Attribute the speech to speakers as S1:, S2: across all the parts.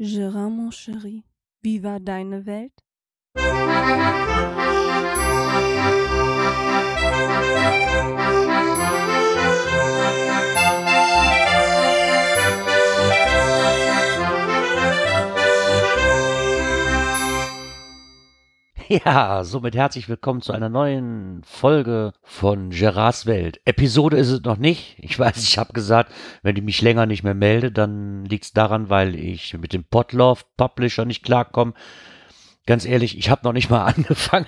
S1: Gérard, mon chéri, wie war deine Welt?
S2: Ja, somit herzlich willkommen zu einer neuen Folge von Gerards Welt. Episode ist es noch nicht. Ich weiß, ich habe gesagt, wenn ich mich länger nicht mehr melde, dann liegt es daran, weil ich mit dem Podlove Publisher nicht klarkomme. Ganz ehrlich, ich habe noch nicht mal angefangen.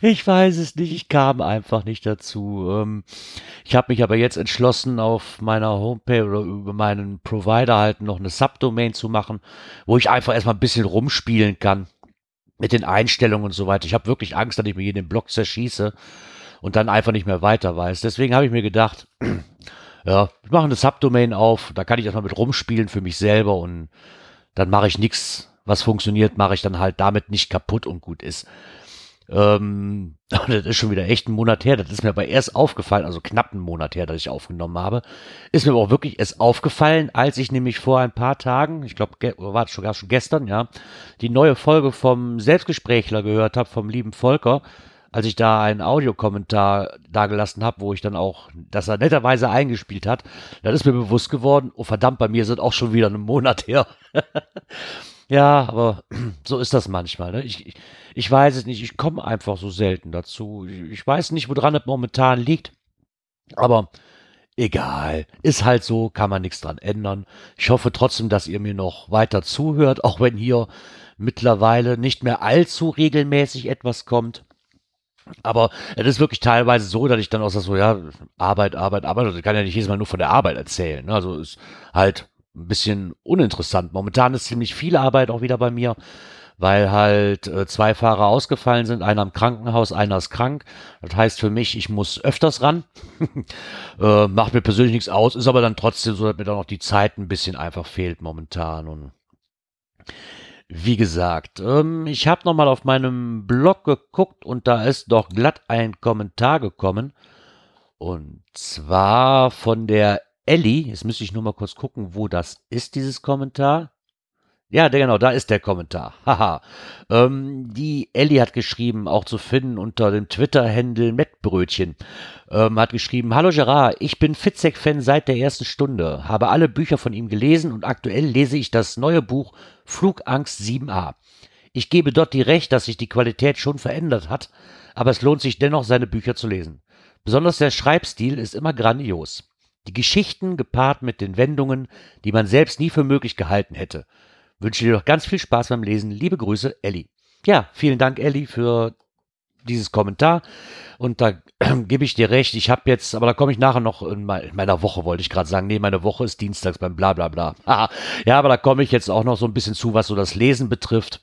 S2: ich weiß es nicht, ich kam einfach nicht dazu. Ähm, ich habe mich aber jetzt entschlossen, auf meiner Homepage oder über meinen Provider halt noch eine Subdomain zu machen, wo ich einfach erstmal ein bisschen rumspielen kann mit den Einstellungen und so weiter. Ich habe wirklich Angst, dass ich mir hier den Blog zerschieße und dann einfach nicht mehr weiter weiß. Deswegen habe ich mir gedacht, ja, ich mache eine Subdomain auf, da kann ich erstmal mit rumspielen für mich selber und dann mache ich nichts, was funktioniert, mache ich dann halt damit nicht kaputt und gut ist. Ähm, das ist schon wieder echt ein Monat her. Das ist mir aber erst aufgefallen, also knapp einen Monat her, dass ich aufgenommen habe. Ist mir aber auch wirklich erst aufgefallen, als ich nämlich vor ein paar Tagen, ich glaube, war es sogar schon gestern, ja, die neue Folge vom Selbstgesprächler gehört habe, vom lieben Volker, als ich da einen Audiokommentar dagelassen habe, wo ich dann auch, dass er netterweise eingespielt hat, dann ist mir bewusst geworden, oh verdammt, bei mir sind auch schon wieder einen Monat her. Ja, aber so ist das manchmal. Ne? Ich, ich weiß es nicht. Ich komme einfach so selten dazu. Ich weiß nicht, woran es momentan liegt. Aber egal. Ist halt so, kann man nichts dran ändern. Ich hoffe trotzdem, dass ihr mir noch weiter zuhört, auch wenn hier mittlerweile nicht mehr allzu regelmäßig etwas kommt. Aber es ist wirklich teilweise so, dass ich dann auch so, ja, Arbeit, Arbeit, Arbeit. Also ich kann ja nicht jedes Mal nur von der Arbeit erzählen. Ne? Also ist halt ein bisschen uninteressant. Momentan ist ziemlich viel Arbeit auch wieder bei mir, weil halt äh, zwei Fahrer ausgefallen sind, einer im Krankenhaus, einer ist krank. Das heißt für mich, ich muss öfters ran. äh, macht mir persönlich nichts aus, ist aber dann trotzdem so, dass mir dann noch die Zeit ein bisschen einfach fehlt momentan. Und wie gesagt, ähm, ich habe nochmal auf meinem Blog geguckt und da ist doch glatt ein Kommentar gekommen. Und zwar von der Ellie, jetzt müsste ich nur mal kurz gucken, wo das ist, dieses Kommentar. Ja, genau, da ist der Kommentar. Haha. ähm, die Ellie hat geschrieben, auch zu finden unter dem Twitter-Händel Mettbrötchen. Ähm, hat geschrieben, Hallo Gerard, ich bin Fitzek-Fan seit der ersten Stunde, habe alle Bücher von ihm gelesen und aktuell lese ich das neue Buch Flugangst 7a. Ich gebe dort die Recht, dass sich die Qualität schon verändert hat, aber es lohnt sich dennoch, seine Bücher zu lesen. Besonders der Schreibstil ist immer grandios. Die Geschichten gepaart mit den Wendungen, die man selbst nie für möglich gehalten hätte. Wünsche dir noch ganz viel Spaß beim Lesen. Liebe Grüße, Elli. Ja, vielen Dank, Elli, für dieses Kommentar. Und da äh, gebe ich dir recht. Ich habe jetzt, aber da komme ich nachher noch in, meiner Woche, wollte ich gerade sagen. Nee, meine Woche ist dienstags beim Blablabla. Bla, bla. ja, aber da komme ich jetzt auch noch so ein bisschen zu, was so das Lesen betrifft.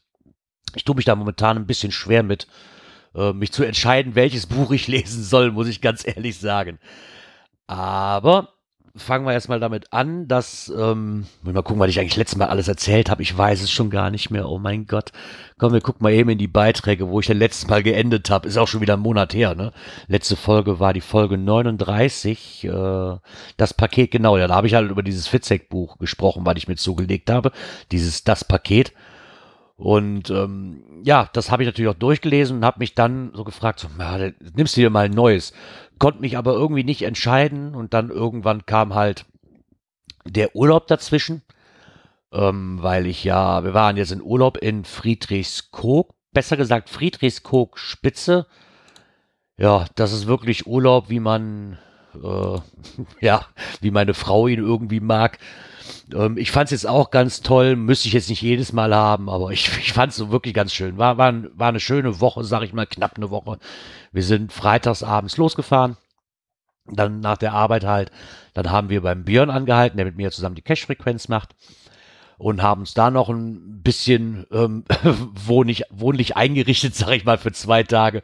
S2: Ich tue mich da momentan ein bisschen schwer mit, äh, mich zu entscheiden, welches Buch ich lesen soll, muss ich ganz ehrlich sagen. Aber fangen wir erstmal damit an, dass, ähm, mal gucken, was ich eigentlich letztes Mal alles erzählt habe. Ich weiß es schon gar nicht mehr. Oh mein Gott. Komm, wir gucken mal eben in die Beiträge, wo ich dann letztes Mal geendet habe. Ist auch schon wieder ein Monat her, ne? Letzte Folge war die Folge 39. Äh, das Paket, genau, ja, da habe ich halt über dieses Fitzek-Buch gesprochen, was ich mir zugelegt habe. Dieses Das Paket. Und ähm, ja, das habe ich natürlich auch durchgelesen und habe mich dann so gefragt, so, na, nimmst du dir mal ein neues. Konnte mich aber irgendwie nicht entscheiden und dann irgendwann kam halt der Urlaub dazwischen, ähm, weil ich ja, wir waren jetzt in Urlaub in Friedrichskoog, besser gesagt Friedrichskoog Spitze. Ja, das ist wirklich Urlaub, wie man, äh, ja, wie meine Frau ihn irgendwie mag. Ähm, ich fand es jetzt auch ganz toll, müsste ich jetzt nicht jedes Mal haben, aber ich, ich fand es so wirklich ganz schön. War, war, war eine schöne Woche, sag ich mal, knapp eine Woche. Wir sind freitags abends losgefahren, dann nach der Arbeit halt. Dann haben wir beim Björn angehalten, der mit mir zusammen die Cash-Frequenz macht und haben uns da noch ein bisschen ähm, wohnlich, wohnlich eingerichtet, sag ich mal, für zwei Tage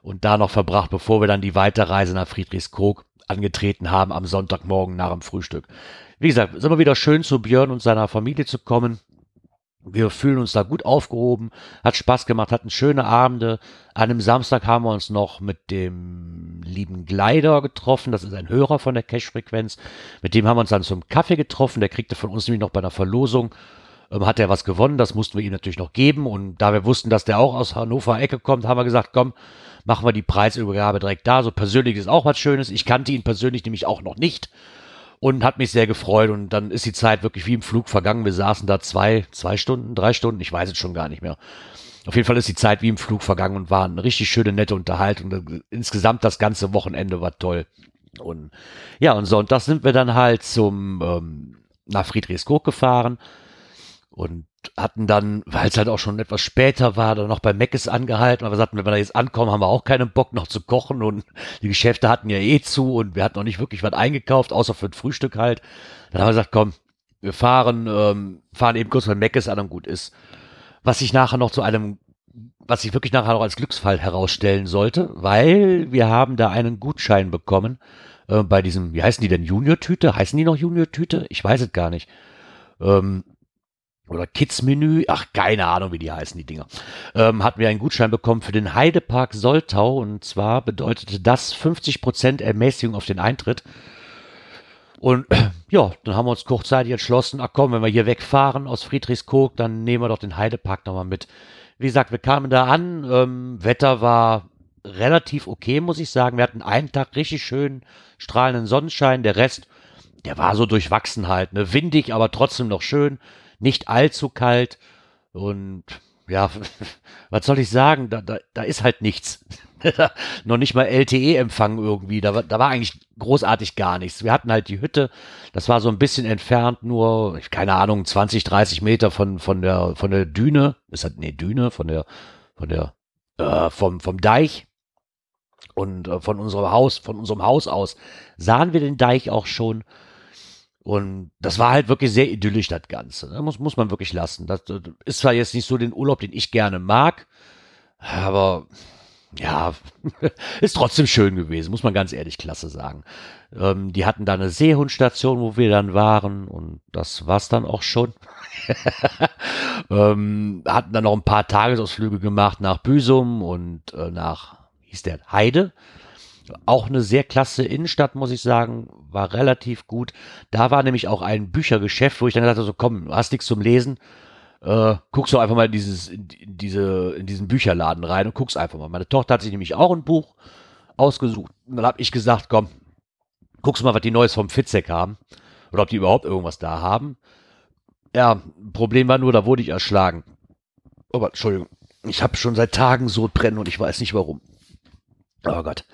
S2: und da noch verbracht, bevor wir dann die Weiterreise nach Friedrichskoog angetreten haben am Sonntagmorgen nach dem Frühstück. Wie gesagt, ist immer wieder schön zu Björn und seiner Familie zu kommen. wir fühlen uns da gut aufgehoben, hat Spaß gemacht, hatten schöne Abende. An einem Samstag haben wir uns noch mit dem lieben Gleider getroffen, das ist ein Hörer von der Cash-Frequenz. Mit dem haben wir uns dann zum Kaffee getroffen, der kriegte von uns nämlich noch bei einer Verlosung, ähm, hat er was gewonnen, das mussten wir ihm natürlich noch geben. Und da wir wussten, dass der auch aus Hannover Ecke kommt, haben wir gesagt, komm, machen wir die Preisübergabe direkt da. So persönlich ist auch was Schönes. Ich kannte ihn persönlich nämlich auch noch nicht und hat mich sehr gefreut. Und dann ist die Zeit wirklich wie im Flug vergangen. Wir saßen da zwei, zwei Stunden, drei Stunden, ich weiß es schon gar nicht mehr. Auf jeden Fall ist die Zeit wie im Flug vergangen und war eine richtig schöne, nette Unterhaltung. Insgesamt das ganze Wochenende war toll. Und ja, und Sonntag sind wir dann halt zum ähm, nach Friedrichskoog gefahren und hatten dann, weil es halt auch schon etwas später war, dann noch bei Meckes angehalten, aber wir sagten, wenn wir da jetzt ankommen, haben wir auch keinen Bock noch zu kochen und die Geschäfte hatten ja eh zu und wir hatten noch nicht wirklich was eingekauft, außer für ein Frühstück halt. Dann haben wir gesagt, komm, wir fahren, ähm, fahren eben kurz bei Meckes an und gut ist. Was sich nachher noch zu einem, was sich wirklich nachher noch als Glücksfall herausstellen sollte, weil wir haben da einen Gutschein bekommen äh, bei diesem, wie heißen die denn, Junior-Tüte? Heißen die noch Junior-Tüte? Ich weiß es gar nicht. Ähm, oder Kids-Menü, ach, keine Ahnung, wie die heißen, die Dinger, ähm, hatten wir einen Gutschein bekommen für den Heidepark Soltau und zwar bedeutete das 50% Ermäßigung auf den Eintritt. Und ja, dann haben wir uns kurzzeitig entschlossen, ach komm, wenn wir hier wegfahren aus Friedrichskoog, dann nehmen wir doch den Heidepark nochmal mit. Wie gesagt, wir kamen da an, ähm, Wetter war relativ okay, muss ich sagen. Wir hatten einen Tag richtig schön strahlenden Sonnenschein, der Rest, der war so durchwachsen halt, ne? windig, aber trotzdem noch schön nicht allzu kalt und ja, was soll ich sagen? Da, da, da ist halt nichts. Noch nicht mal LTE-Empfang irgendwie. Da, da war eigentlich großartig gar nichts. Wir hatten halt die Hütte. Das war so ein bisschen entfernt, nur, keine Ahnung, 20, 30 Meter von, von der, von der Düne. Ist halt, nee, Düne, von der, von der, äh, vom, vom Deich. Und äh, von unserem Haus, von unserem Haus aus sahen wir den Deich auch schon. Und das war halt wirklich sehr idyllisch, das Ganze. Ne? muss, muss man wirklich lassen. Das, das ist zwar jetzt nicht so den Urlaub, den ich gerne mag, aber ja, ist trotzdem schön gewesen, muss man ganz ehrlich klasse sagen. Ähm, die hatten da eine Seehundstation, wo wir dann waren und das war's dann auch schon. ähm, hatten dann noch ein paar Tagesausflüge gemacht nach Büsum und äh, nach, hieß der, Heide. Auch eine sehr klasse Innenstadt, muss ich sagen, war relativ gut. Da war nämlich auch ein Büchergeschäft, wo ich dann gesagt habe, so komm, du hast nichts zum Lesen, äh, guckst du einfach mal in, dieses, in, diese, in diesen Bücherladen rein und guckst einfach mal. Meine Tochter hat sich nämlich auch ein Buch ausgesucht. Und dann habe ich gesagt, komm, guckst mal, was die Neues vom Fitzek haben. Oder ob die überhaupt irgendwas da haben. Ja, Problem war nur, da wurde ich erschlagen. Oh, Entschuldigung. Ich habe schon seit Tagen so brennen und ich weiß nicht warum. Oh Gott.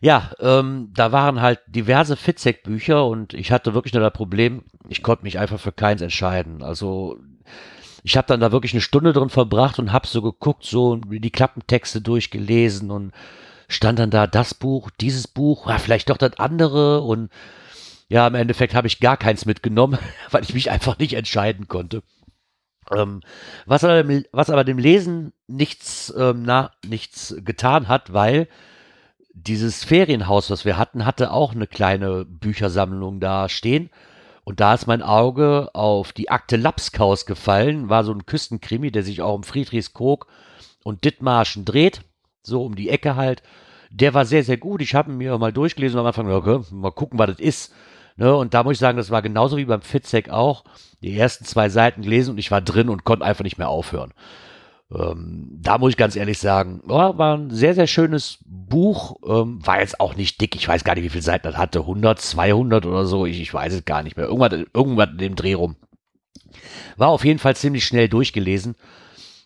S2: Ja, ähm, da waren halt diverse Fitzek-Bücher und ich hatte wirklich nur das Problem, ich konnte mich einfach für keins entscheiden. Also ich habe dann da wirklich eine Stunde drin verbracht und habe so geguckt, so die Klappentexte durchgelesen und stand dann da das Buch, dieses Buch, ja, vielleicht doch das andere und ja, im Endeffekt habe ich gar keins mitgenommen, weil ich mich einfach nicht entscheiden konnte. Ähm, was, aber dem, was aber dem Lesen nichts, ähm, na, nichts getan hat, weil dieses Ferienhaus, was wir hatten, hatte auch eine kleine Büchersammlung da stehen. Und da ist mein Auge auf die Akte Lapskaus gefallen. War so ein Küstenkrimi, der sich auch um Friedrichskoog und Dithmarschen dreht. So um die Ecke halt. Der war sehr, sehr gut. Ich habe ihn mir mal durchgelesen und am Anfang, okay, mal gucken, was das ist. Ne, und da muss ich sagen, das war genauso wie beim Fitzek auch. Die ersten zwei Seiten gelesen und ich war drin und konnte einfach nicht mehr aufhören. Ähm, da muss ich ganz ehrlich sagen, ja, war ein sehr, sehr schönes Buch. Ähm, war jetzt auch nicht dick. Ich weiß gar nicht, wie viele Seiten das hatte. 100, 200 oder so. Ich, ich weiß es gar nicht mehr. Irgendwas, irgendwas in dem Dreh rum. War auf jeden Fall ziemlich schnell durchgelesen.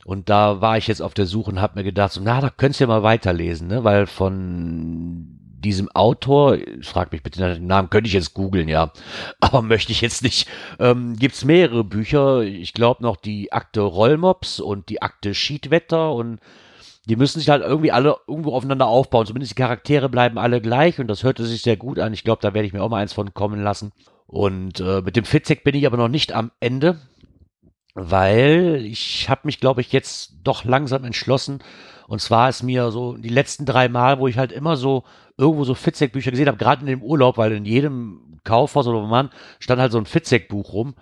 S2: Und da war ich jetzt auf der Suche und habe mir gedacht, so, na, da könntest du ja mal weiterlesen, ne? Weil von diesem Autor, ich frage mich bitte dem Namen, könnte ich jetzt googeln, ja, aber möchte ich jetzt nicht. Ähm, Gibt es mehrere Bücher, ich glaube noch die Akte Rollmops und die Akte Schiedwetter und die müssen sich halt irgendwie alle irgendwo aufeinander aufbauen. Zumindest die Charaktere bleiben alle gleich und das hörte sich sehr gut an. Ich glaube, da werde ich mir auch mal eins von kommen lassen. Und äh, mit dem Fitzek bin ich aber noch nicht am Ende, weil ich habe mich, glaube ich, jetzt doch langsam entschlossen. Und zwar ist mir so die letzten drei Mal, wo ich halt immer so irgendwo so Fitzek-Bücher gesehen habe, gerade in dem Urlaub, weil in jedem Kaufhaus oder Mann stand halt so ein Fitzek-Buch rum.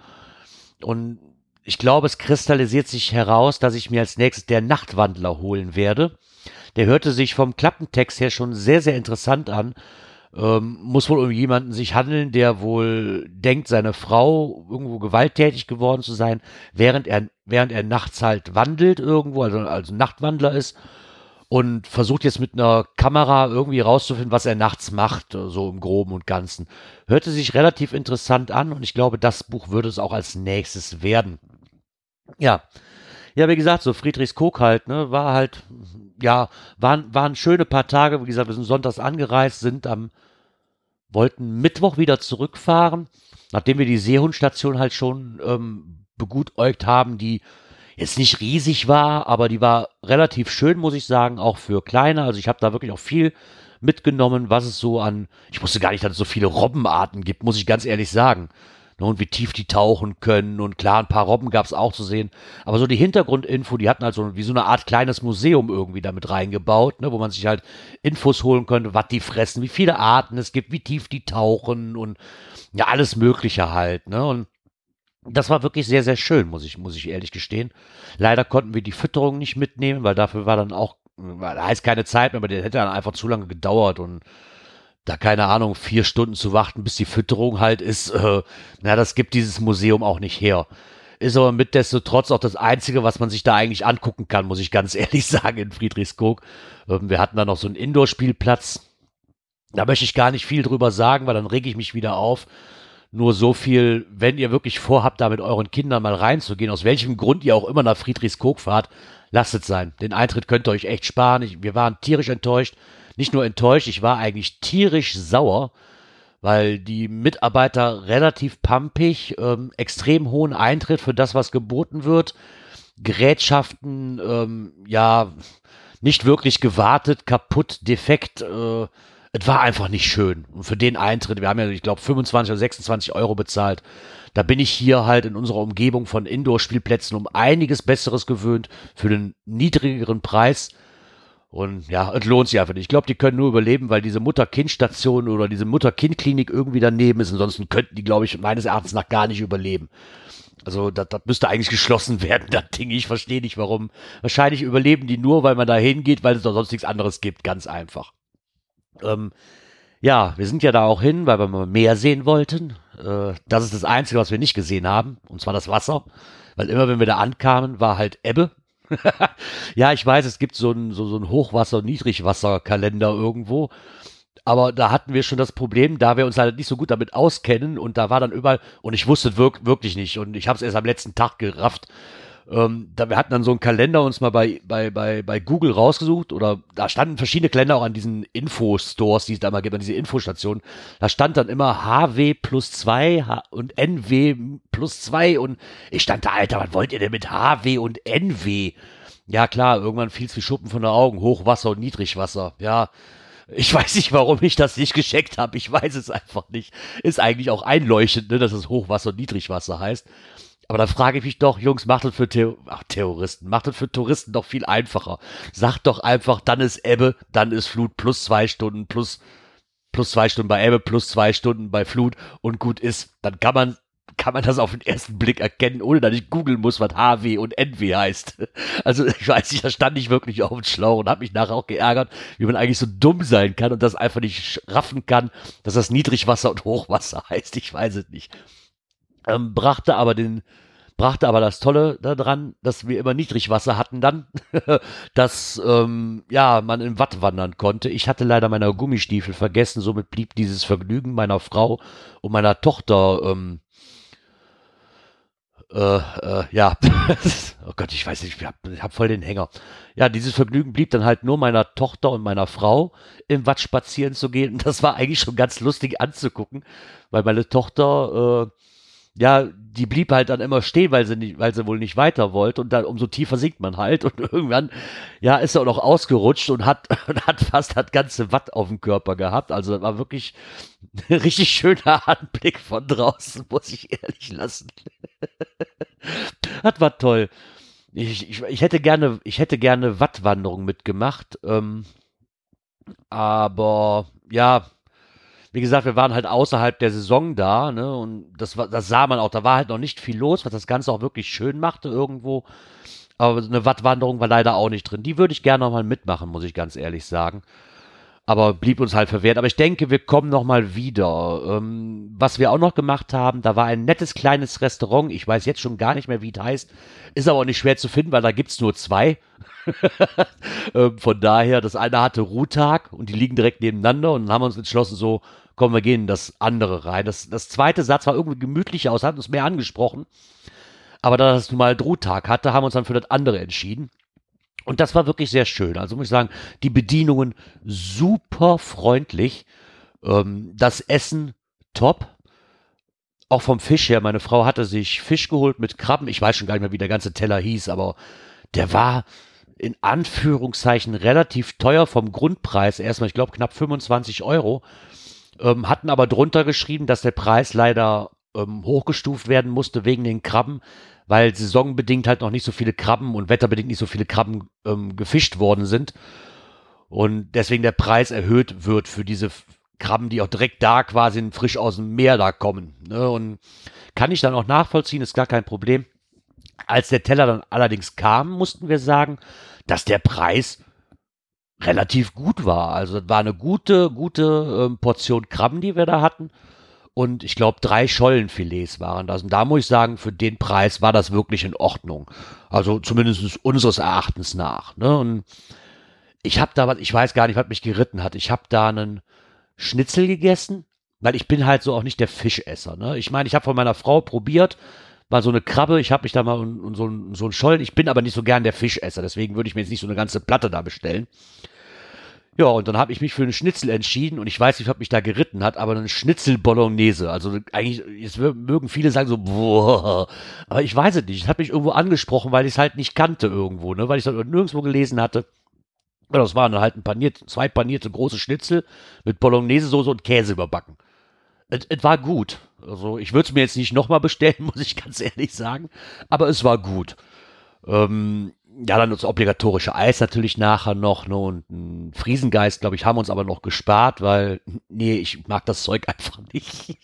S2: Und ich glaube, es kristallisiert sich heraus, dass ich mir als nächstes der Nachtwandler holen werde. Der hörte sich vom Klappentext her schon sehr, sehr interessant an. Ähm, muss wohl um jemanden sich handeln, der wohl denkt, seine Frau irgendwo gewalttätig geworden zu sein, während er, während er nachts halt wandelt irgendwo, also, also Nachtwandler ist und versucht jetzt mit einer Kamera irgendwie rauszufinden, was er nachts macht, so im Groben und Ganzen. Hörte sich relativ interessant an und ich glaube, das Buch würde es auch als nächstes werden. Ja. Ja, wie gesagt, so Friedrichs Koch halt, ne, war halt, ja, waren, waren schöne paar Tage. Wie gesagt, wir sind sonntags angereist, sind am, wollten Mittwoch wieder zurückfahren, nachdem wir die Seehundstation halt schon ähm, begutäugt haben, die jetzt nicht riesig war, aber die war relativ schön, muss ich sagen, auch für kleine. Also ich habe da wirklich auch viel mitgenommen, was es so an, ich wusste gar nicht, dass es so viele Robbenarten gibt, muss ich ganz ehrlich sagen. Ne, und wie tief die tauchen können. Und klar, ein paar Robben gab es auch zu sehen. Aber so die Hintergrundinfo, die hatten halt so wie so eine Art kleines Museum irgendwie damit reingebaut, ne, wo man sich halt Infos holen könnte, was die fressen, wie viele Arten es gibt, wie tief die tauchen und ja, alles Mögliche halt. Ne? Und das war wirklich sehr, sehr schön, muss ich, muss ich ehrlich gestehen. Leider konnten wir die Fütterung nicht mitnehmen, weil dafür war dann auch, da heißt keine Zeit mehr, aber der hätte dann einfach zu lange gedauert und da keine Ahnung, vier Stunden zu warten, bis die Fütterung halt ist, äh, na, das gibt dieses Museum auch nicht her. Ist aber mitdestotrotz auch das Einzige, was man sich da eigentlich angucken kann, muss ich ganz ehrlich sagen, in Friedrichskoog. Ähm, wir hatten da noch so einen Indoor-Spielplatz. Da möchte ich gar nicht viel drüber sagen, weil dann rege ich mich wieder auf. Nur so viel, wenn ihr wirklich vorhabt, da mit euren Kindern mal reinzugehen, aus welchem Grund ihr auch immer nach Friedrichskoog fahrt, lasst es sein. Den Eintritt könnt ihr euch echt sparen. Ich, wir waren tierisch enttäuscht. Nicht nur enttäuscht, ich war eigentlich tierisch sauer, weil die Mitarbeiter relativ pampig, ähm, extrem hohen Eintritt für das, was geboten wird, Gerätschaften, ähm, ja, nicht wirklich gewartet, kaputt, defekt, äh, es war einfach nicht schön. Und für den Eintritt, wir haben ja, ich glaube, 25 oder 26 Euro bezahlt. Da bin ich hier halt in unserer Umgebung von Indoor-Spielplätzen um einiges Besseres gewöhnt für den niedrigeren Preis. Und ja, es lohnt sich einfach nicht. Ich glaube, die können nur überleben, weil diese Mutter-Kind-Station oder diese Mutter-Kind-Klinik irgendwie daneben ist. Ansonsten könnten die, glaube ich, meines Erachtens nach gar nicht überleben. Also das, das müsste eigentlich geschlossen werden, das Ding. Ich verstehe nicht, warum. Wahrscheinlich überleben die nur, weil man da hingeht, weil es doch sonst nichts anderes gibt. Ganz einfach. Ähm, ja, wir sind ja da auch hin, weil wir mal mehr sehen wollten. Äh, das ist das Einzige, was wir nicht gesehen haben, und zwar das Wasser. Weil immer, wenn wir da ankamen, war halt Ebbe. ja, ich weiß, es gibt so einen so, so ein Hochwasser-Niedrigwasser-Kalender irgendwo. Aber da hatten wir schon das Problem, da wir uns halt nicht so gut damit auskennen und da war dann überall, und ich wusste wirk wirklich nicht und ich habe es erst am letzten Tag gerafft, ähm, da, wir hatten dann so einen Kalender uns mal bei, bei, bei, bei Google rausgesucht oder da standen verschiedene Kalender auch an diesen Info-Stores, die es da mal gibt, an diese Infostationen. Da stand dann immer HW plus zwei und NW plus zwei und ich stand da, Alter, was wollt ihr denn mit HW und NW? Ja klar, irgendwann fiel es wie Schuppen von den Augen, Hochwasser und Niedrigwasser, ja. Ich weiß nicht, warum ich das nicht gescheckt habe. Ich weiß es einfach nicht. Ist eigentlich auch einleuchtend, ne, dass es Hochwasser und Niedrigwasser heißt. Aber da frage ich mich doch, Jungs, macht das für Theo Ach, Terroristen, macht das für Touristen doch viel einfacher. Sagt doch einfach, dann ist Ebbe, dann ist Flut plus zwei Stunden, plus, plus zwei Stunden bei Ebbe, plus zwei Stunden bei Flut und gut ist. Dann kann man kann man das auf den ersten Blick erkennen, ohne dass ich googeln muss, was HW und NW heißt. Also ich weiß nicht, da stand ich wirklich auf dem Schlauch und habe mich nachher auch geärgert, wie man eigentlich so dumm sein kann und das einfach nicht raffen kann, dass das Niedrigwasser und Hochwasser heißt. Ich weiß es nicht ähm, brachte aber den brachte aber das Tolle daran, dass wir immer Niedrigwasser hatten dann, dass ähm, ja man im Watt wandern konnte. Ich hatte leider meine Gummistiefel vergessen, somit blieb dieses Vergnügen meiner Frau und meiner Tochter ähm, äh, äh, ja, oh Gott, ich weiß nicht, ich hab, ich hab voll den Hänger. Ja, dieses Vergnügen blieb dann halt nur meiner Tochter und meiner Frau im Watt spazieren zu gehen. Und das war eigentlich schon ganz lustig anzugucken, weil meine Tochter äh, ja, die blieb halt dann immer stehen, weil sie nicht, weil sie wohl nicht weiter wollte und dann umso tiefer sinkt man halt und irgendwann, ja, ist er auch noch ausgerutscht und hat, und hat fast das ganze Watt auf dem Körper gehabt. Also das war wirklich ein richtig schöner Anblick von draußen, muss ich ehrlich lassen. das war toll. Ich, ich, ich hätte gerne, ich hätte gerne Wattwanderung mitgemacht, ähm, aber ja, wie gesagt, wir waren halt außerhalb der Saison da, ne? Und das, war, das sah man auch. Da war halt noch nicht viel los, was das Ganze auch wirklich schön machte irgendwo. Aber eine Wattwanderung war leider auch nicht drin. Die würde ich gerne nochmal mitmachen, muss ich ganz ehrlich sagen. Aber blieb uns halt verwehrt. Aber ich denke, wir kommen nochmal wieder. Ähm, was wir auch noch gemacht haben, da war ein nettes kleines Restaurant. Ich weiß jetzt schon gar nicht mehr, wie es heißt. Ist aber auch nicht schwer zu finden, weil da gibt es nur zwei. ähm, von daher, das eine hatte Ruhetag und die liegen direkt nebeneinander und dann haben wir uns entschlossen, so, komm, wir gehen in das andere rein. Das, das zweite Satz war irgendwie gemütlicher aus, hat uns mehr angesprochen. Aber da das nun mal Ruhetag hatte, haben wir uns dann für das andere entschieden. Und das war wirklich sehr schön. Also muss ich sagen, die Bedienungen super freundlich. Ähm, das Essen top. Auch vom Fisch her. Meine Frau hatte sich Fisch geholt mit Krabben. Ich weiß schon gar nicht mehr, wie der ganze Teller hieß, aber der war in Anführungszeichen relativ teuer vom Grundpreis. Erstmal, ich glaube, knapp 25 Euro. Ähm, hatten aber drunter geschrieben, dass der Preis leider ähm, hochgestuft werden musste wegen den Krabben, weil saisonbedingt halt noch nicht so viele Krabben und wetterbedingt nicht so viele Krabben ähm, gefischt worden sind. Und deswegen der Preis erhöht wird für diese Krabben, die auch direkt da quasi frisch aus dem Meer da kommen. Ne? Und kann ich dann auch nachvollziehen, ist gar kein Problem. Als der Teller dann allerdings kam, mussten wir sagen, dass der Preis relativ gut war. Also das war eine gute, gute ähm, Portion Krabben, die wir da hatten. Und ich glaube, drei Schollenfilets waren das. Und da muss ich sagen, für den Preis war das wirklich in Ordnung. Also zumindest unseres Erachtens nach. Ne? Und ich habe da was, ich weiß gar nicht, was mich geritten hat. Ich habe da einen Schnitzel gegessen, weil ich bin halt so auch nicht der Fischesser. Ne? Ich meine, ich habe von meiner Frau probiert, mal so eine Krabbe, ich habe mich da mal und, so, so ein Schollen. Ich bin aber nicht so gern der Fischesser, deswegen würde ich mir jetzt nicht so eine ganze Platte da bestellen. Ja, und dann habe ich mich für einen Schnitzel entschieden und ich weiß nicht, was mich da geritten hat, aber einen Schnitzel Bolognese. Also eigentlich, jetzt mögen viele sagen so, boah, aber ich weiß es nicht. Es hat mich irgendwo angesprochen, weil ich es halt nicht kannte irgendwo, ne, weil ich es halt nirgendwo gelesen hatte. Ja, das waren halt ein paniert, zwei panierte große Schnitzel mit Bolognese-Soße und Käse überbacken. Es war gut. Also ich würde es mir jetzt nicht nochmal bestellen, muss ich ganz ehrlich sagen. Aber es war gut. Ähm, ja, dann das obligatorische Eis natürlich nachher noch, ne, und ein Friesengeist, glaube ich, haben uns aber noch gespart, weil, nee, ich mag das Zeug einfach nicht.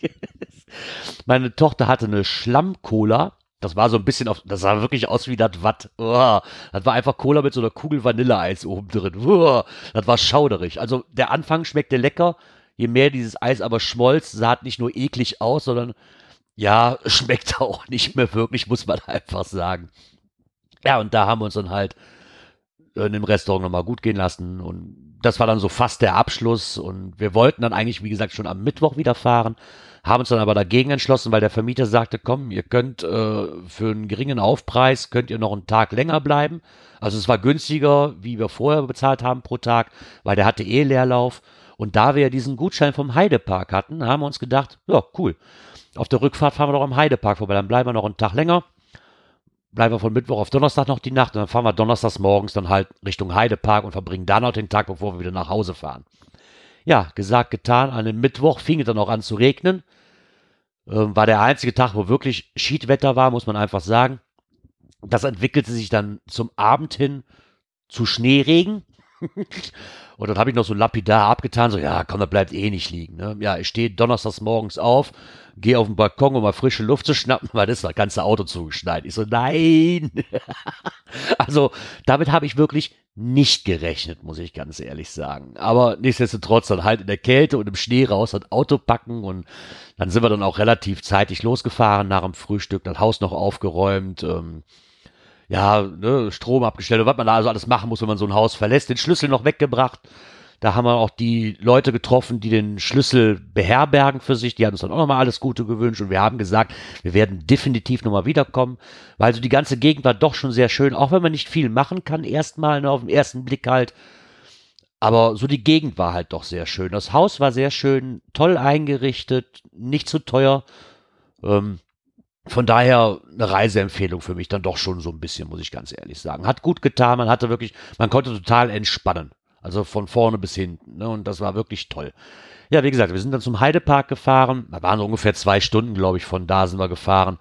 S2: Meine Tochter hatte eine Schlamm-Cola. Das war so ein bisschen auf, das sah wirklich aus wie das Watt. Oh, das war einfach Cola mit so einer Kugel Vanilleeis oben drin. Oh, das war schauderig. Also der Anfang schmeckte lecker, je mehr dieses Eis aber schmolz, sah es nicht nur eklig aus, sondern ja, schmeckt auch nicht mehr wirklich, muss man einfach sagen. Ja, und da haben wir uns dann halt in dem Restaurant nochmal gut gehen lassen und das war dann so fast der Abschluss und wir wollten dann eigentlich, wie gesagt, schon am Mittwoch wieder fahren, haben uns dann aber dagegen entschlossen, weil der Vermieter sagte, komm, ihr könnt äh, für einen geringen Aufpreis, könnt ihr noch einen Tag länger bleiben. Also es war günstiger, wie wir vorher bezahlt haben pro Tag, weil der hatte eh Leerlauf. Und da wir ja diesen Gutschein vom Heidepark hatten, haben wir uns gedacht, ja, cool. Auf der Rückfahrt fahren wir doch am Heidepark vorbei, dann bleiben wir noch einen Tag länger. Bleiben wir von Mittwoch auf Donnerstag noch die Nacht und dann fahren wir donnerstags morgens dann halt Richtung Heidepark und verbringen da noch den Tag, bevor wir wieder nach Hause fahren. Ja, gesagt, getan. An dem Mittwoch fing es dann auch an zu regnen. Ähm, war der einzige Tag, wo wirklich Schiedwetter war, muss man einfach sagen. Das entwickelte sich dann zum Abend hin zu Schneeregen. Und dann habe ich noch so lapidar abgetan, so, ja, komm, da bleibt eh nicht liegen. Ne? Ja, ich stehe donnerstags morgens auf, gehe auf den Balkon, um mal frische Luft zu schnappen, weil das ist das ganze Auto zugeschneit. Ich so, nein. also, damit habe ich wirklich nicht gerechnet, muss ich ganz ehrlich sagen. Aber nichtsdestotrotz dann halt in der Kälte und im Schnee raus das Auto packen und dann sind wir dann auch relativ zeitig losgefahren nach dem Frühstück, das Haus noch aufgeräumt, ähm, ja, ne, Strom abgestellt und was man da also alles machen muss, wenn man so ein Haus verlässt, den Schlüssel noch weggebracht. Da haben wir auch die Leute getroffen, die den Schlüssel beherbergen für sich. Die haben uns dann auch nochmal alles Gute gewünscht und wir haben gesagt, wir werden definitiv nochmal wiederkommen, weil so die ganze Gegend war doch schon sehr schön, auch wenn man nicht viel machen kann, erstmal ne, auf den ersten Blick halt. Aber so die Gegend war halt doch sehr schön. Das Haus war sehr schön, toll eingerichtet, nicht zu teuer. Ähm, von daher eine Reiseempfehlung für mich dann doch schon so ein bisschen, muss ich ganz ehrlich sagen. Hat gut getan, man hatte wirklich, man konnte total entspannen. Also von vorne bis hinten. Ne? Und das war wirklich toll. Ja, wie gesagt, wir sind dann zum Heidepark gefahren. Da waren ungefähr zwei Stunden, glaube ich, von da sind wir gefahren.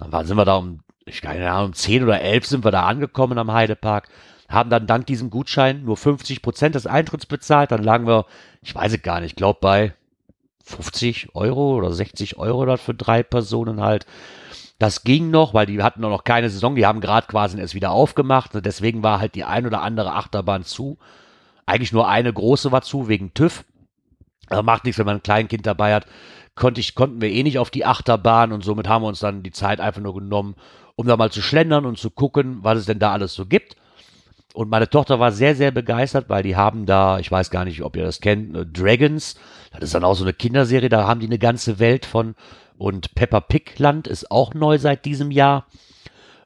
S2: Dann waren, sind wir da um, ich keine Ahnung, um zehn oder elf sind wir da angekommen am Heidepark. Haben dann dank diesem Gutschein nur 50 Prozent des Eintritts bezahlt. Dann lagen wir, ich weiß es gar nicht, ich glaube bei 50 Euro oder 60 Euro dort für drei Personen halt. Das ging noch, weil die hatten noch keine Saison, die haben gerade quasi erst wieder aufgemacht. Deswegen war halt die ein oder andere Achterbahn zu. Eigentlich nur eine große war zu, wegen TÜV. Aber macht nichts, wenn man ein Kleinkind dabei hat. Konnte ich, konnten wir eh nicht auf die Achterbahn und somit haben wir uns dann die Zeit einfach nur genommen, um da mal zu schlendern und zu gucken, was es denn da alles so gibt. Und meine Tochter war sehr, sehr begeistert, weil die haben da, ich weiß gar nicht, ob ihr das kennt, äh, Dragons. Das ist dann auch so eine Kinderserie, da haben die eine ganze Welt von. Und Peppa Pig Land ist auch neu seit diesem Jahr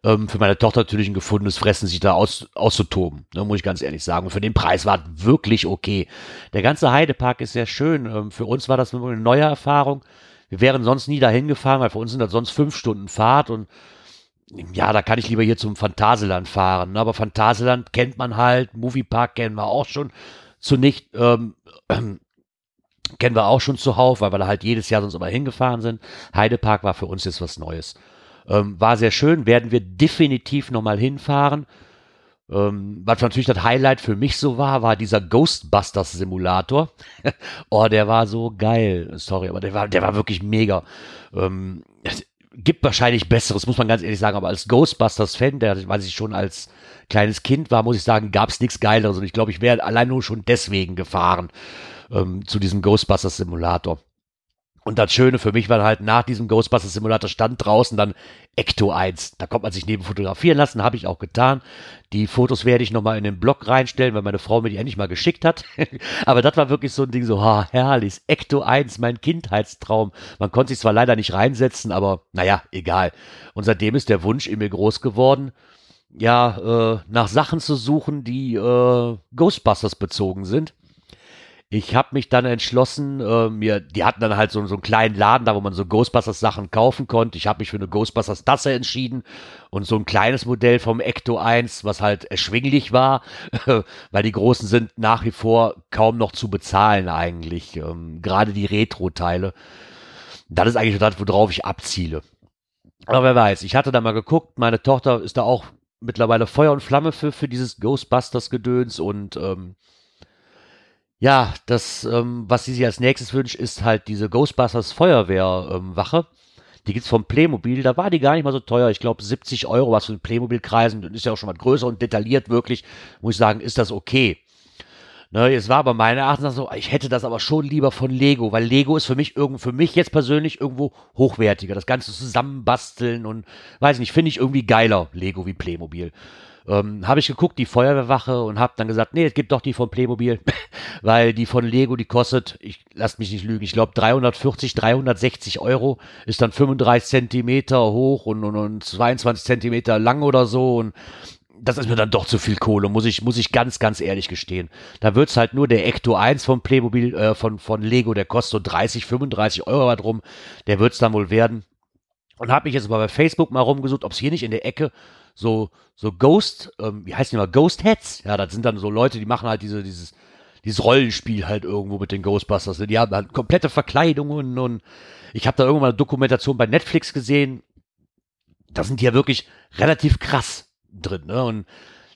S2: ähm, für meine Tochter natürlich ein gefundenes Fressen, sich da aus, auszutoben, ne, muss ich ganz ehrlich sagen. Und für den Preis war es wirklich okay. Der ganze Heidepark ist sehr schön. Ähm, für uns war das eine neue Erfahrung. Wir wären sonst nie dahin gefahren, weil für uns sind das sonst fünf Stunden Fahrt und ja, da kann ich lieber hier zum Phantasialand fahren. Ne? Aber Phantasialand kennt man halt, Moviepark kennen wir auch schon zunicht, ähm, äh, kennen wir auch schon zuhauf, weil wir da halt jedes Jahr sonst immer hingefahren sind. Heidepark war für uns jetzt was Neues. Ähm, war sehr schön, werden wir definitiv nochmal hinfahren. Ähm, was natürlich das Highlight für mich so war, war dieser Ghostbusters Simulator. oh, der war so geil. Sorry, aber der war, der war wirklich mega. Ähm, gibt wahrscheinlich Besseres, muss man ganz ehrlich sagen, aber als Ghostbusters-Fan, der, weil ich schon als kleines Kind war, muss ich sagen, gab es nichts Geileres. Und ich glaube, ich wäre allein nur schon deswegen gefahren ähm, zu diesem Ghostbusters Simulator. Und das Schöne für mich war halt nach diesem Ghostbusters Simulator stand draußen dann Ecto 1. Da kommt man sich neben fotografieren lassen, habe ich auch getan. Die Fotos werde ich nochmal in den Blog reinstellen, weil meine Frau mir die endlich mal geschickt hat. Aber das war wirklich so ein Ding, so, ha, herrlich, Ecto 1, mein Kindheitstraum. Man konnte sich zwar leider nicht reinsetzen, aber naja, egal. Und seitdem ist der Wunsch in mir groß geworden, ja, äh, nach Sachen zu suchen, die äh, Ghostbusters bezogen sind. Ich habe mich dann entschlossen, äh, mir, die hatten dann halt so, so einen kleinen Laden da, wo man so Ghostbusters Sachen kaufen konnte. Ich habe mich für eine Ghostbusters Tasse entschieden und so ein kleines Modell vom Ecto 1, was halt erschwinglich war, weil die großen sind nach wie vor kaum noch zu bezahlen eigentlich. Ähm, Gerade die Retro-Teile. Das ist eigentlich das, worauf ich abziele. Aber wer weiß, ich hatte da mal geguckt, meine Tochter ist da auch mittlerweile Feuer und Flamme für, für dieses Ghostbusters-Gedöns und ähm, ja, das, ähm, was sie sich als nächstes wünscht, ist halt diese Ghostbusters Feuerwehrwache. Ähm, die gibt's vom Playmobil, da war die gar nicht mal so teuer. Ich glaube 70 Euro, was für den Playmobil-Kreisen, ist ja auch schon mal größer und detailliert wirklich, muss ich sagen, ist das okay. Ne, es war aber meiner Erachtens so, ich hätte das aber schon lieber von Lego, weil Lego ist für mich irgendwo, für mich jetzt persönlich irgendwo hochwertiger. Das Ganze zusammenbasteln und weiß nicht, finde ich irgendwie geiler, Lego wie Playmobil. Ähm, habe ich geguckt, die Feuerwehrwache und habe dann gesagt, nee, es gibt doch die von Playmobil, weil die von Lego, die kostet, ich lass mich nicht lügen, ich glaube 340, 360 Euro, ist dann 35 Zentimeter hoch und, und, und 22 Zentimeter lang oder so und das ist mir dann doch zu viel Kohle, muss ich, muss ich ganz, ganz ehrlich gestehen. Da wird's halt nur der Ecto 1 von Playmobil, äh, von, von Lego, der kostet so 30, 35 Euro drum. Der wird's dann wohl werden. Und habe mich jetzt mal bei Facebook mal rumgesucht, ob es hier nicht in der Ecke so, so Ghost, ähm, wie heißt die mal, Ghost Heads. Ja, das sind dann so Leute, die machen halt diese, dieses, dieses Rollenspiel halt irgendwo mit den Ghostbusters. Die haben halt komplette Verkleidungen und ich habe da irgendwann eine Dokumentation bei Netflix gesehen. Da sind die ja wirklich relativ krass drin, ne? Und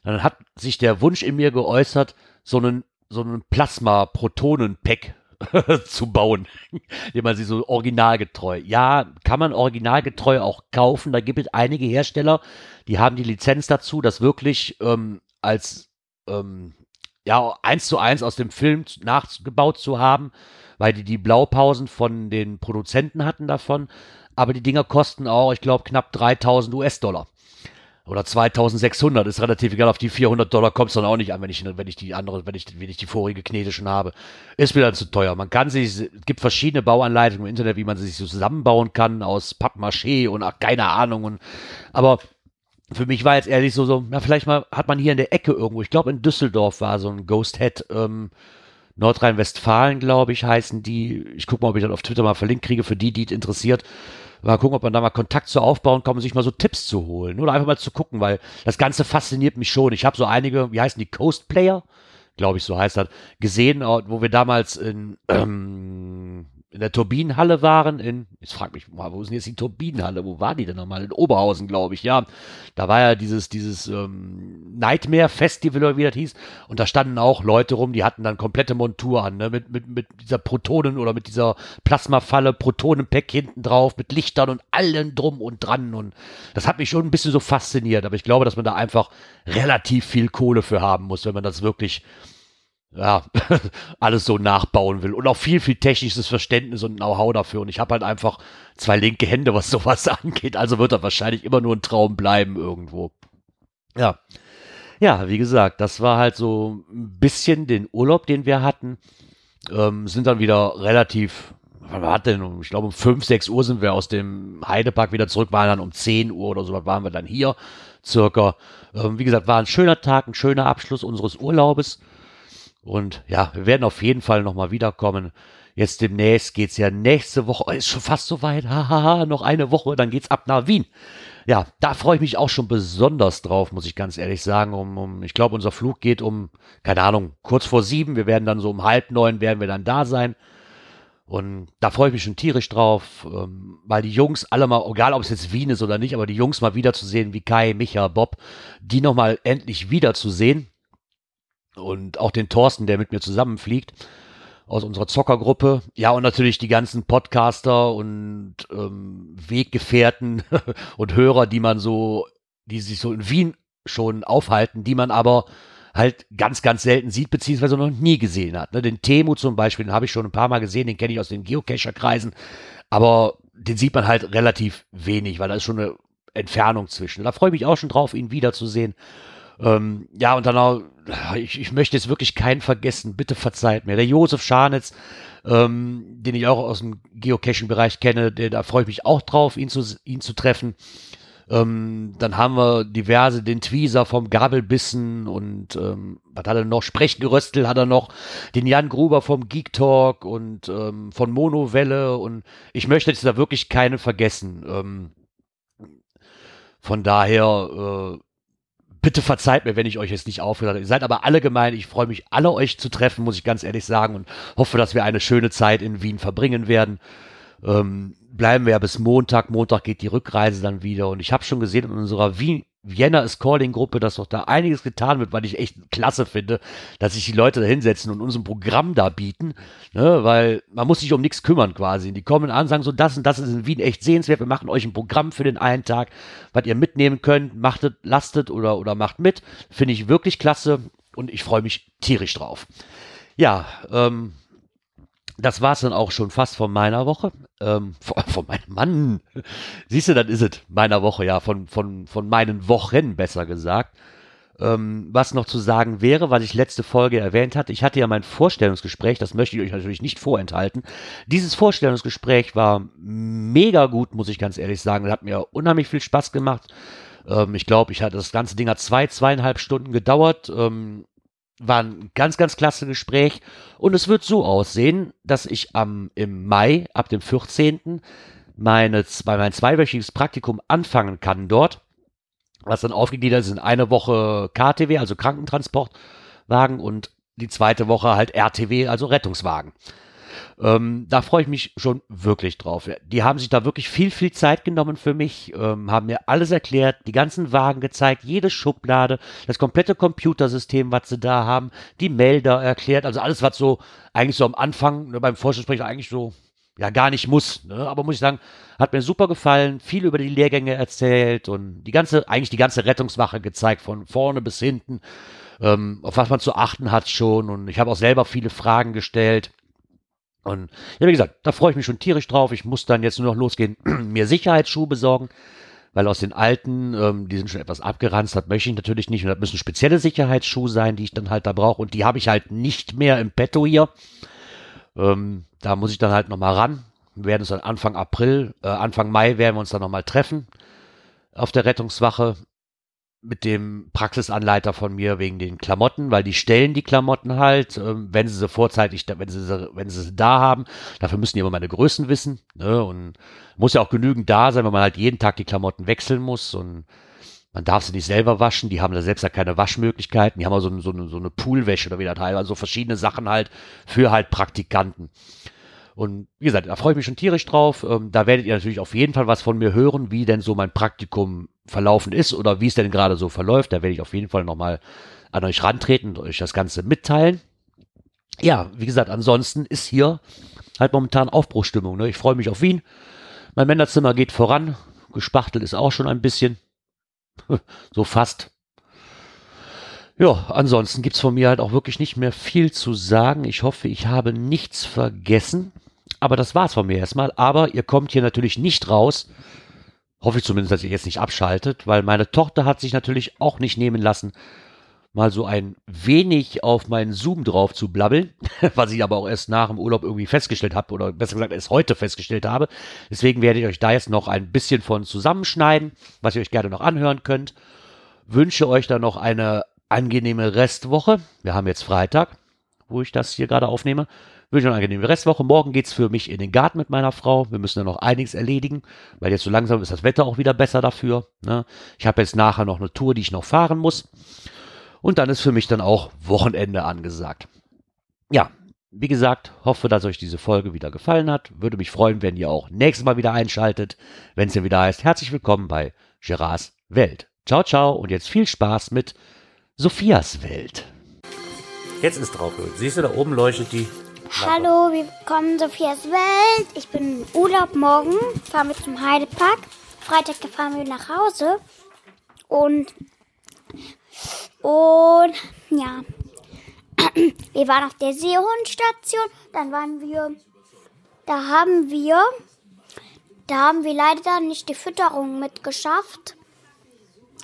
S2: dann hat sich der Wunsch in mir geäußert, so einen, so einen Plasma-Protonen-Pack zu bauen, den man sie so originalgetreu. Ja, kann man originalgetreu auch kaufen. Da gibt es einige Hersteller, die haben die Lizenz dazu, das wirklich ähm, als ähm, ja eins zu eins aus dem Film nachgebaut zu haben, weil die die Blaupausen von den Produzenten hatten davon. Aber die Dinger kosten auch, ich glaube, knapp 3000 US-Dollar oder 2600 ist relativ egal, auf die 400 Dollar kommt es dann auch nicht an, wenn ich, wenn ich die andere, wenn ich, wenn ich die vorige Knete schon habe. Ist wieder zu teuer. Man kann sich, es gibt verschiedene Bauanleitungen im Internet, wie man sie sich so zusammenbauen kann aus Pappmaché und ach, keine Ahnung. Und, aber für mich war jetzt ehrlich so, so, na, vielleicht mal hat man hier in der Ecke irgendwo, ich glaube in Düsseldorf war so ein Ghost Head, ähm, Nordrhein-Westfalen, glaube ich, heißen die. Ich gucke mal, ob ich das auf Twitter mal verlinkt kriege, für die, die es interessiert. Mal gucken, ob man da mal Kontakt zu aufbauen kann, um sich mal so Tipps zu holen. Oder einfach mal zu gucken, weil das Ganze fasziniert mich schon. Ich habe so einige, wie heißen die, Coast Player? Glaube ich, so heißt das, gesehen, äh, wo wir damals in, ähm, in der Turbinenhalle waren, in, jetzt frag mich mal, wo ist denn jetzt die Turbinenhalle? Wo war die denn nochmal? In Oberhausen, glaube ich, ja. Da war ja dieses, dieses ähm, Nightmare Festival oder wie das hieß. Und da standen auch Leute rum, die hatten dann komplette Montur an, ne? Mit, mit, mit dieser Protonen oder mit dieser Plasmafalle, Protonenpack hinten drauf, mit Lichtern und allen drum und dran. Und das hat mich schon ein bisschen so fasziniert. Aber ich glaube, dass man da einfach relativ viel Kohle für haben muss, wenn man das wirklich ja, alles so nachbauen will und auch viel, viel technisches Verständnis und Know-how dafür. Und ich habe halt einfach zwei linke Hände, was sowas angeht. Also wird das wahrscheinlich immer nur ein Traum bleiben irgendwo. Ja. Ja, wie gesagt, das war halt so ein bisschen den Urlaub, den wir hatten. Ähm, sind dann wieder relativ, wann war denn? Ich glaube, um 5, 6 Uhr sind wir aus dem Heidepark wieder zurück, waren dann um 10 Uhr oder so, waren wir dann hier circa. Ähm, wie gesagt, war ein schöner Tag, ein schöner Abschluss unseres Urlaubes. Und ja, wir werden auf jeden Fall nochmal wiederkommen. Jetzt demnächst geht es ja nächste Woche, oh, ist schon fast soweit, hahaha, noch eine Woche, dann geht's ab nach Wien. Ja, da freue ich mich auch schon besonders drauf, muss ich ganz ehrlich sagen. Um, um, ich glaube, unser Flug geht um, keine Ahnung, kurz vor sieben. Wir werden dann so um halb neun werden wir dann da sein. Und da freue ich mich schon tierisch drauf, ähm, weil die Jungs alle mal, egal ob es jetzt Wien ist oder nicht, aber die Jungs mal wiederzusehen, wie Kai, Micha, Bob, die nochmal endlich wiederzusehen und auch den Thorsten, der mit mir zusammenfliegt aus unserer Zockergruppe. Ja, und natürlich die ganzen Podcaster und ähm, Weggefährten und Hörer, die man so, die sich so in Wien schon aufhalten, die man aber halt ganz, ganz selten sieht, beziehungsweise noch nie gesehen hat. Ne? Den Temu zum Beispiel, den habe ich schon ein paar Mal gesehen, den kenne ich aus den Geocacher-Kreisen, aber den sieht man halt relativ wenig, weil da ist schon eine Entfernung zwischen. Da freue ich mich auch schon drauf, ihn wiederzusehen. Ähm, ja, und dann auch, ich, ich möchte jetzt wirklich keinen vergessen, bitte verzeiht mir. Der Josef Scharnitz, ähm, den ich auch aus dem Geocaching-Bereich kenne, der, da freue ich mich auch drauf, ihn zu, ihn zu treffen. Ähm, dann haben wir diverse, den Tweezer vom Gabelbissen und ähm, was hat er noch? Sprechgeröstel hat er noch, den Jan Gruber vom Geek Talk und ähm, von Monowelle und ich möchte jetzt da wirklich keine vergessen. Ähm, von daher, äh, bitte verzeiht mir, wenn ich euch jetzt nicht aufgehört habe. Ihr seid aber alle gemein. Ich freue mich, alle euch zu treffen, muss ich ganz ehrlich sagen, und hoffe, dass wir eine schöne Zeit in Wien verbringen werden. Ähm, bleiben wir ja bis Montag. Montag geht die Rückreise dann wieder. Und ich habe schon gesehen in unserer Wien Vienna is Calling Gruppe, dass doch da einiges getan wird, weil ich echt klasse finde, dass sich die Leute da hinsetzen und uns ein Programm da bieten, ne, weil man muss sich um nichts kümmern quasi. Die kommen an, sagen so, das und das ist in Wien echt sehenswert, wir machen euch ein Programm für den einen Tag, was ihr mitnehmen könnt, machtet, lastet oder, oder macht mit. Finde ich wirklich klasse und ich freue mich tierisch drauf. Ja, ähm, das war es dann auch schon fast von meiner Woche. Ähm, von, von meinem Mann. Siehst du, dann ist es meiner Woche, ja, von, von, von meinen Wochen besser gesagt. Ähm, was noch zu sagen wäre, was ich letzte Folge erwähnt hatte, ich hatte ja mein Vorstellungsgespräch, das möchte ich euch natürlich nicht vorenthalten. Dieses Vorstellungsgespräch war mega gut, muss ich ganz ehrlich sagen. Das hat mir unheimlich viel Spaß gemacht. Ähm, ich glaube, ich hatte das ganze Ding hat zwei, zweieinhalb Stunden gedauert. Ähm, war ein ganz, ganz klasse Gespräch. Und es wird so aussehen, dass ich am, im Mai, ab dem 14. Meine, mein zweiwöchiges Praktikum anfangen kann dort. Was dann aufgegliedert ist in eine Woche KTW, also Krankentransportwagen, und die zweite Woche halt RTW, also Rettungswagen. Ähm, da freue ich mich schon wirklich drauf. Die haben sich da wirklich viel, viel Zeit genommen für mich, ähm, haben mir alles erklärt, die ganzen Wagen gezeigt, jede Schublade, das komplette Computersystem, was sie da haben, die Melder erklärt, also alles, was so eigentlich so am Anfang ne, beim Forschungsgespräch eigentlich so ja gar nicht muss. Ne? Aber muss ich sagen, hat mir super gefallen, viel über die Lehrgänge erzählt und die ganze, eigentlich die ganze Rettungswache gezeigt, von vorne bis hinten, ähm, auf was man zu achten hat schon. Und ich habe auch selber viele Fragen gestellt. Und ja, wie gesagt, da freue ich mich schon tierisch drauf. Ich muss dann jetzt nur noch losgehen, mir Sicherheitsschuhe besorgen, weil aus den alten, ähm, die sind schon etwas abgeranzt, das möchte ich natürlich nicht. Und das müssen spezielle Sicherheitsschuhe sein, die ich dann halt da brauche. Und die habe ich halt nicht mehr im Petto hier. Ähm, da muss ich dann halt nochmal ran. Wir werden uns dann Anfang April, äh, Anfang Mai werden wir uns dann nochmal treffen auf der Rettungswache mit dem Praxisanleiter von mir wegen den Klamotten, weil die stellen die Klamotten halt, ähm, wenn sie sie vorzeitig, wenn sie sie, wenn sie sie da haben. Dafür müssen die immer meine Größen wissen. Ne? Und muss ja auch genügend da sein, wenn man halt jeden Tag die Klamotten wechseln muss und man darf sie nicht selber waschen. Die haben da selbst ja keine Waschmöglichkeiten. Die haben auch so, eine, so eine Poolwäsche oder wie das heißt. Also verschiedene Sachen halt für halt Praktikanten. Und wie gesagt, da freue ich mich schon tierisch drauf. Ähm, da werdet ihr natürlich auf jeden Fall was von mir hören, wie denn so mein Praktikum verlaufen ist oder wie es denn gerade so verläuft. Da werde ich auf jeden Fall nochmal an euch rantreten und euch das Ganze mitteilen. Ja, wie gesagt, ansonsten ist hier halt momentan Aufbruchstimmung. Ne? Ich freue mich auf Wien. Mein Männerzimmer geht voran. Gespachtelt ist auch schon ein bisschen. so fast. Ja, ansonsten gibt's von mir halt auch wirklich nicht mehr viel zu sagen. Ich hoffe, ich habe nichts vergessen. Aber das war's von mir erstmal. Aber ihr kommt hier natürlich nicht raus. Hoffe ich zumindest, dass ihr jetzt nicht abschaltet, weil meine Tochter hat sich natürlich auch nicht nehmen lassen, mal so ein wenig auf meinen Zoom drauf zu blabbeln, was ich aber auch erst nach dem Urlaub irgendwie festgestellt habe oder besser gesagt erst heute festgestellt habe. Deswegen werde ich euch da jetzt noch ein bisschen von zusammenschneiden, was ihr euch gerne noch anhören könnt. Wünsche euch dann noch eine angenehme Restwoche. Wir haben jetzt Freitag, wo ich das hier gerade aufnehme. Wünsche eine angenehme Restwoche. Morgen geht's für mich in den Garten mit meiner Frau. Wir müssen da noch einiges erledigen, weil jetzt so langsam ist das Wetter auch wieder besser dafür. Ne? Ich habe jetzt nachher noch eine Tour, die ich noch fahren muss. Und dann ist für mich dann auch Wochenende angesagt. Ja, wie gesagt, hoffe, dass euch diese Folge wieder gefallen hat. Würde mich freuen, wenn ihr auch nächstes Mal wieder einschaltet, wenn es hier wieder heißt, herzlich willkommen bei Gerards Welt. Ciao, ciao und jetzt viel Spaß mit Sophias Welt. Jetzt ist drauf. Siehst du, da oben leuchtet die
S3: Hallo, willkommen Sophias Welt. Ich bin im Urlaub morgen, fahren wir zum Heidepark. Freitag fahren wir nach Hause. Und, und, ja. Wir waren auf der Seehundstation. Dann waren wir, da haben wir, da haben wir leider nicht die Fütterung mitgeschafft.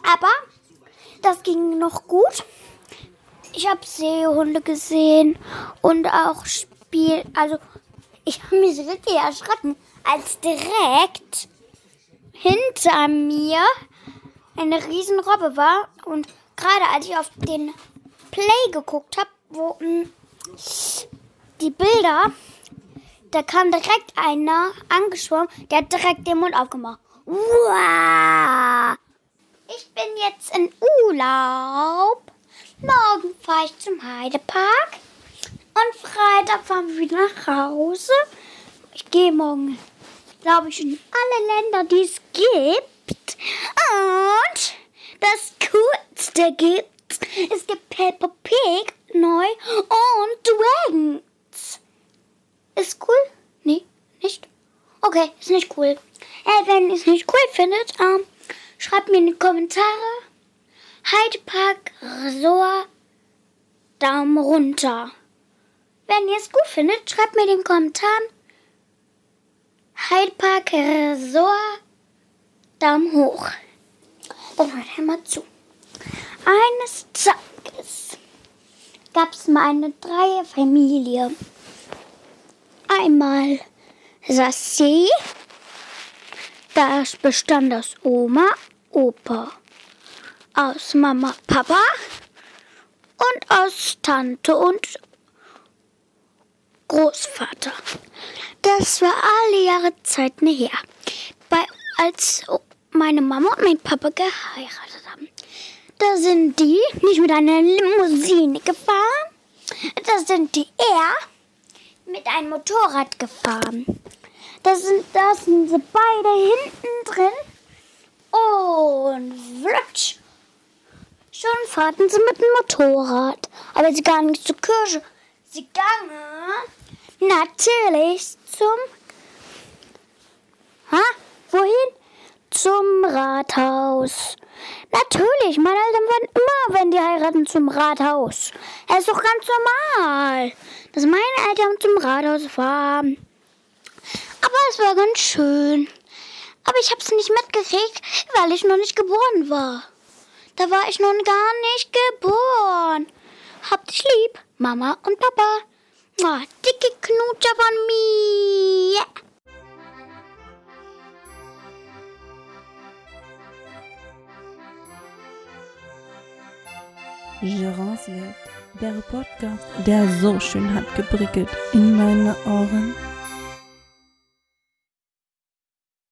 S3: Aber das ging noch gut. Ich habe Seehunde gesehen und auch Spiel. Also, ich habe mich wirklich erschrocken, als direkt hinter mir eine Riesenrobbe war. Und gerade als ich auf den Play geguckt habe, wo mh, hm, die Bilder, da kam direkt einer angeschwommen, der hat direkt den Mund aufgemacht. Wow! Ich bin jetzt in Urlaub. Morgen fahre ich zum Heidepark. Und Freitag fahren wir wieder nach Hause. Ich gehe morgen, glaube ich, in alle Länder, die es gibt. Und das Coolste gibt, es gibt Peppa Pig neu und Dragons. Ist cool? Nee, nicht? Okay, ist nicht cool. Äh, wenn ihr es nicht cool findet, ähm, schreibt mir in die Kommentare. Heidepark Resort Daumen runter. Wenn ihr es gut findet, schreibt mir in den Kommentaren. Heidepark Resort Daumen hoch. Dann hört einmal zu. Eines Tages gab es mal eine Dreierfamilie. Einmal saß sie, das bestand aus Oma, Opa aus Mama, Papa und aus Tante und Großvater. Das war alle Jahre Zeiten her. Bei, als meine Mama und mein Papa geheiratet haben. Da sind die nicht mit einer Limousine gefahren. Da sind die eher mit einem Motorrad gefahren. Da sind, da sind sie beide hinten drin. Und flutsch Schon fahrten sie mit dem Motorrad. Aber sie gingen nicht zur Kirche. Sie gingen natürlich zum. Ha? Wohin? Zum Rathaus. Natürlich, meine Eltern waren immer, wenn die heiraten, zum Rathaus. Es ist doch ganz normal, dass meine Eltern zum Rathaus fahren. Aber es war ganz schön. Aber ich hab's nicht mitgekriegt, weil ich noch nicht geboren war. Da war ich nun gar nicht geboren. Hab dich lieb, Mama und Papa. Oh, dicke Knutscher von mir.
S1: Gérance Welt, der Podcast, der so schön hat geprickelt in meine Ohren.